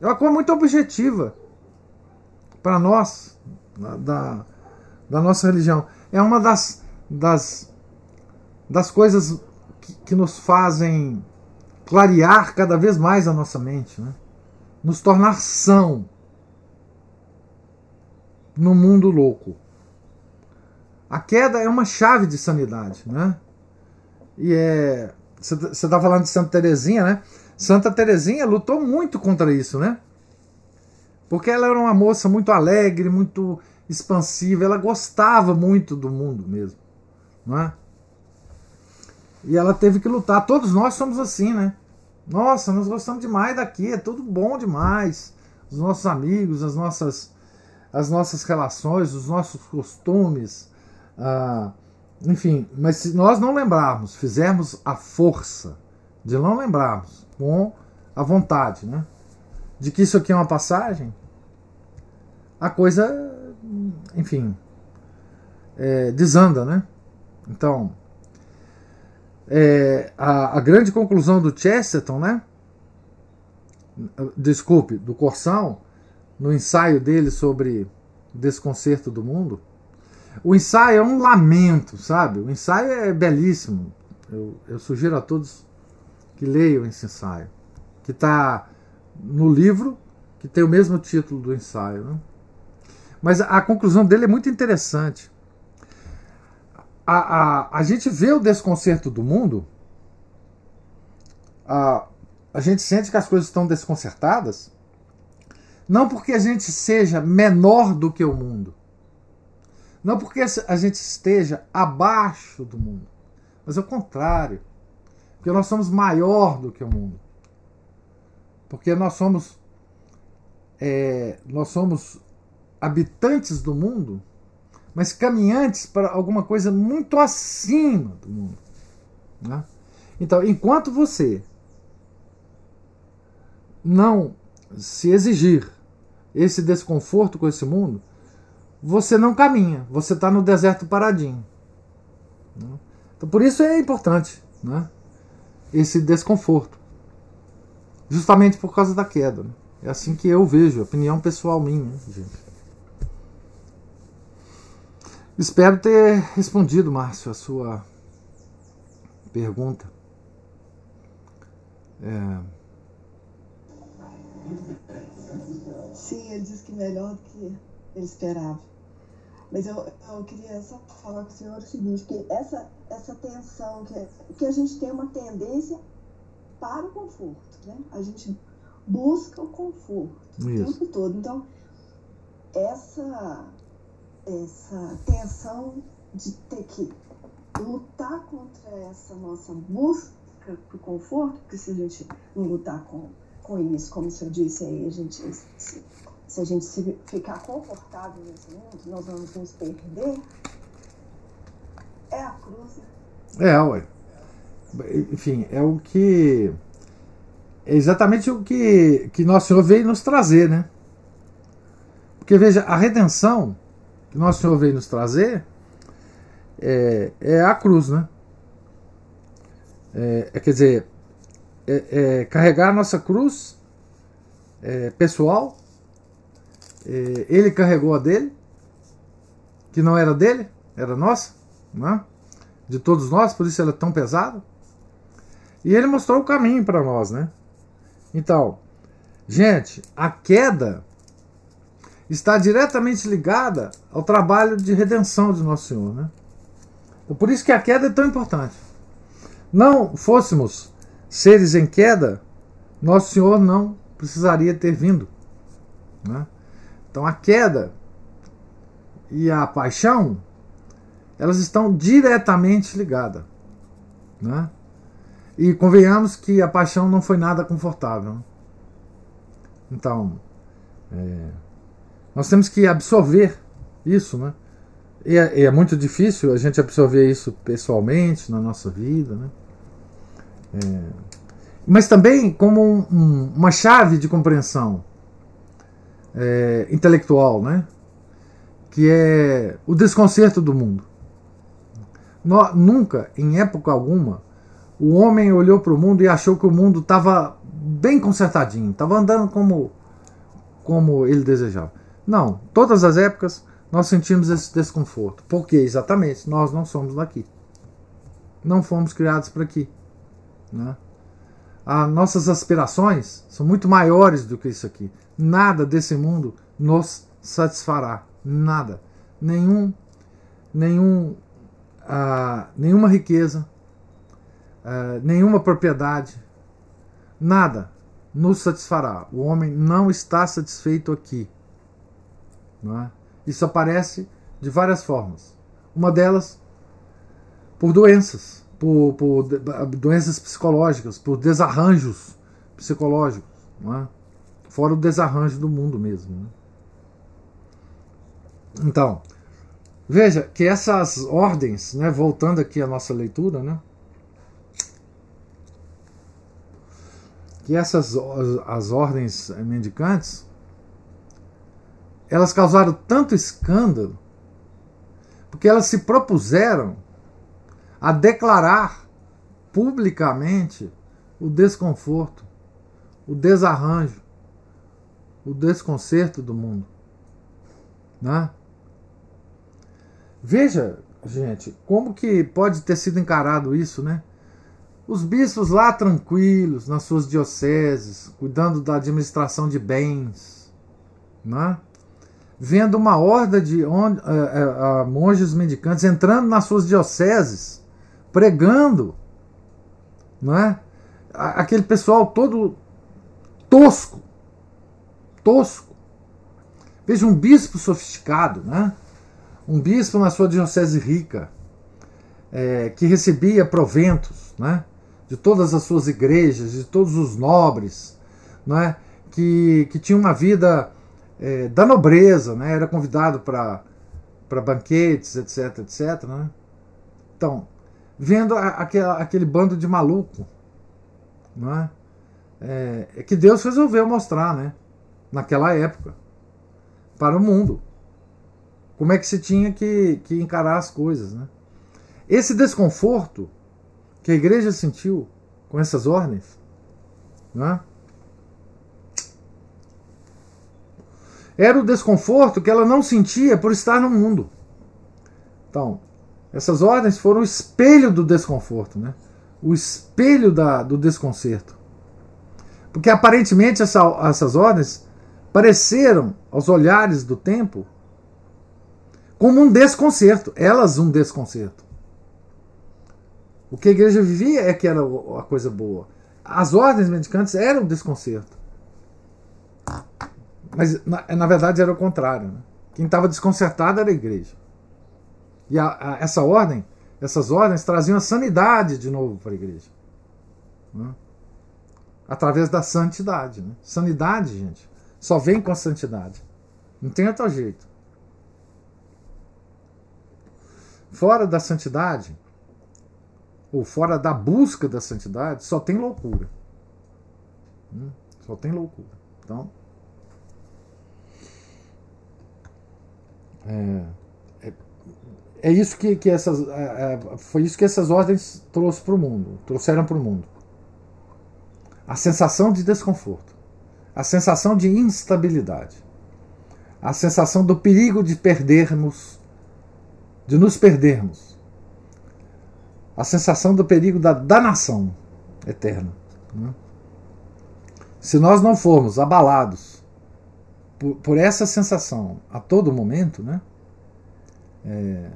é uma coisa muito objetiva para nós, da, da nossa religião. É uma das, das, das coisas que, que nos fazem clarear cada vez mais a nossa mente, né? nos tornar são no mundo louco. A queda é uma chave de sanidade, né? E é. Você está falando de Santa Terezinha, né? Santa Terezinha lutou muito contra isso, né? Porque ela era uma moça muito alegre, muito expansiva, ela gostava muito do mundo mesmo, não é? E ela teve que lutar. Todos nós somos assim, né? Nossa, nós gostamos demais daqui, é tudo bom demais. Os nossos amigos, as nossas, as nossas relações, os nossos costumes, ah, enfim. Mas se nós não lembrarmos, fizermos a força de não lembrarmos, com a vontade, né? De que isso aqui é uma passagem, a coisa, enfim, é, desanda, né? Então, é, a, a, grande conclusão do Chesterton, né? Desculpe, do Corsão, no ensaio dele sobre desconcerto do mundo. O ensaio é um lamento, sabe? O ensaio é belíssimo. Eu, eu sugiro a todos que leiam esse ensaio, que está no livro que tem o mesmo título do ensaio. Né? Mas a, conclusão dele é muito interessante. A, a, a gente vê o desconcerto do mundo, a, a gente sente que as coisas estão desconcertadas, não porque a gente seja menor do que o mundo, não porque a gente esteja abaixo do mundo, mas ao contrário. Porque nós somos maior do que o mundo. Porque nós somos é, nós somos habitantes do mundo, mas caminhantes para alguma coisa muito acima do mundo. Né? Então, enquanto você não se exigir esse desconforto com esse mundo, você não caminha, você está no deserto paradinho. Né? Então, por isso é importante né? esse desconforto, justamente por causa da queda. Né? É assim que eu vejo, opinião pessoal minha, gente. Espero ter respondido, Márcio, a sua pergunta. É... Sim, ele disse que melhor do que ele esperava. Mas eu, eu queria só falar com o senhor o seguinte, que essa, essa tensão, que, que a gente tem uma tendência para o conforto, né? A gente busca o conforto Isso. o tempo todo. Então, essa, essa tensão de ter que lutar contra essa nossa busca o conforto, porque se a gente não lutar com, com isso, como o senhor disse aí, a gente, se, se a gente se ficar confortável nesse mundo, nós vamos nos perder. É a cruz. Né? É, ué. Enfim, é o que é exatamente o que, que Nosso Senhor veio nos trazer, né? Porque veja, a redenção que Nosso Senhor veio nos trazer é, é a cruz, né? É, é quer dizer, é, é, carregar a nossa cruz é, pessoal. É, ele carregou a dele, que não era dele, era nossa, né? de todos nós, por isso ela é tão pesada. E ele mostrou o caminho para nós, né? Então, gente, a queda está diretamente ligada ao trabalho de redenção de Nosso Senhor. Né? Então, por isso que a queda é tão importante. Não fôssemos seres em queda, Nosso Senhor não precisaria ter vindo. Né? Então a queda e a paixão elas estão diretamente ligadas. Né? E convenhamos que a paixão não foi nada confortável. Então, é, nós temos que absorver isso, né? E é, é, muito difícil a gente absorver isso pessoalmente na nossa vida, né? É, mas também como um, um, uma chave de compreensão é, intelectual, né? Que é o desconcerto do mundo. No, nunca, em época alguma, o homem olhou para o mundo e achou que o mundo estava bem consertadinho, estava andando como, como ele desejava. Não, todas as épocas nós sentimos esse desconforto. Por quê? Exatamente, nós não somos daqui. Não fomos criados para aqui. Né? As nossas aspirações são muito maiores do que isso aqui. Nada desse mundo nos satisfará. Nada. Nenhum, nenhum, ah, nenhuma riqueza, uh, nenhuma propriedade, nada nos satisfará. O homem não está satisfeito aqui. É? Isso aparece de várias formas. Uma delas, por doenças, por, por doenças psicológicas, por desarranjos psicológicos. É? Fora o desarranjo do mundo mesmo. Né? Então, veja que essas ordens, né, voltando aqui à nossa leitura, né, que essas as ordens mendicantes elas causaram tanto escândalo porque elas se propuseram a declarar publicamente o desconforto, o desarranjo, o desconcerto do mundo. Né? Veja, gente, como que pode ter sido encarado isso, né? Os bispos lá tranquilos, nas suas dioceses, cuidando da administração de bens, né? Vendo uma horda de on, é, é, monges mendicantes entrando nas suas dioceses, pregando, né? aquele pessoal todo tosco, tosco. Veja um bispo sofisticado, né? um bispo na sua diocese rica, é, que recebia proventos, né? de todas as suas igrejas, de todos os nobres, não é? que, que tinha uma vida é, da nobreza, né? era convidado para banquetes, etc, etc. Né? Então, vendo a, aquele, aquele bando de maluco, não é? É, é que Deus resolveu mostrar, né? naquela época, para o mundo. Como é que se tinha que, que encarar as coisas. Né? Esse desconforto que a igreja sentiu com essas ordens, né? Era o desconforto que ela não sentia por estar no mundo. Então, essas ordens foram o espelho do desconforto, né? o espelho da, do desconcerto. Porque aparentemente essa, essas ordens pareceram, aos olhares do tempo, como um desconcerto, elas um desconcerto. O que a igreja vivia é que era a coisa boa. As ordens mendicantes eram um desconcerto. Mas na, na verdade era o contrário. Né? Quem estava desconcertado era a igreja. E a, a, essa ordem, essas ordens traziam a sanidade de novo para a igreja. Né? Através da santidade. Né? Sanidade, gente, só vem com a santidade. Não tem outro jeito. Fora da santidade, ou fora da busca da santidade, só tem loucura. Hum? Só tem loucura. Então, é, é, é isso que, que essas, é, é foi isso que essas ordens trouxe para o mundo, trouxeram para o mundo. A sensação de desconforto, a sensação de instabilidade, a sensação do perigo de perdermos de nos perdermos. A sensação do perigo da danação eterna. Né? Se nós não formos abalados por, por, essa sensação a todo momento, né? É,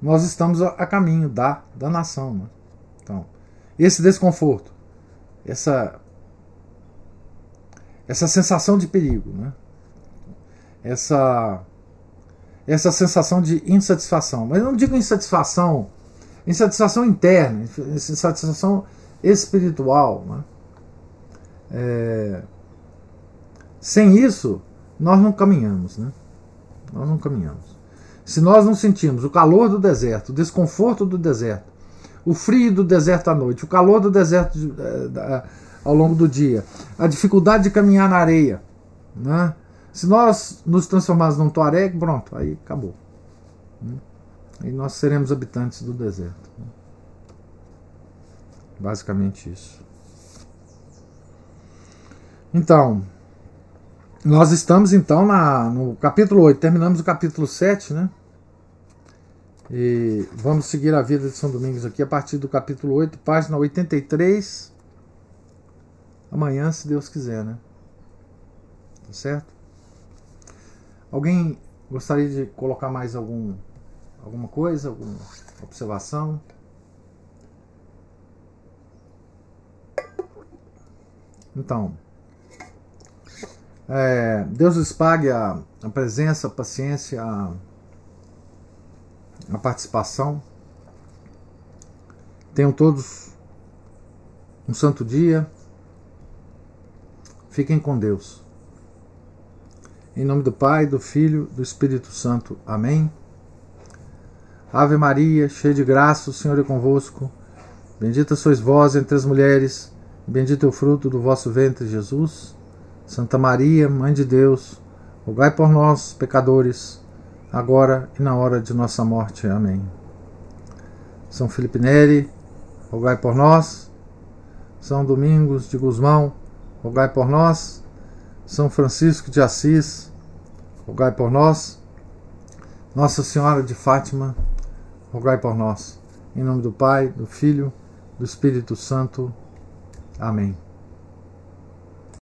nós estamos a, a, caminho da danação. Né? Então, esse desconforto, essa, essa sensação de perigo, né? essa essa sensação de insatisfação. Mas eu não digo insatisfação, insatisfação interna, insatisfação espiritual. Né? É... Sem isso, nós não caminhamos. Né? Nós não caminhamos. Se nós não sentimos o calor do deserto, o desconforto do deserto, o frio do deserto à noite, o calor do deserto de, é, ao longo do dia, a dificuldade de caminhar na areia, né? Se nós nos transformarmos num Tuareg, pronto, aí acabou. E nós seremos habitantes do deserto. Basicamente isso. Então, nós estamos então na, no capítulo 8, terminamos o capítulo 7, né? E vamos seguir a vida de São Domingos aqui a partir do capítulo 8, página 83. Amanhã, se Deus quiser, né? Tá certo? Alguém gostaria de colocar mais algum, alguma coisa, alguma observação? Então, é, Deus lhes pague a, a, presença, a paciência, a, a participação. Tenham todos um santo dia. Fiquem com Deus. Em nome do Pai, do Filho, do Espírito Santo. Amém. Ave Maria, cheia de graça, o Senhor é convosco. Bendita sois vós entre as mulheres, bendito é o fruto do vosso ventre, Jesus. Santa Maria, Mãe de Deus, rogai por nós, pecadores, agora e na hora de nossa morte. Amém. São Felipe Neri, rogai por nós. São Domingos de Gusmão, rogai por nós. São Francisco de Assis, rogai por nós. Nossa Senhora de Fátima, rogai por nós. Em nome do Pai, do Filho, do Espírito Santo. Amém.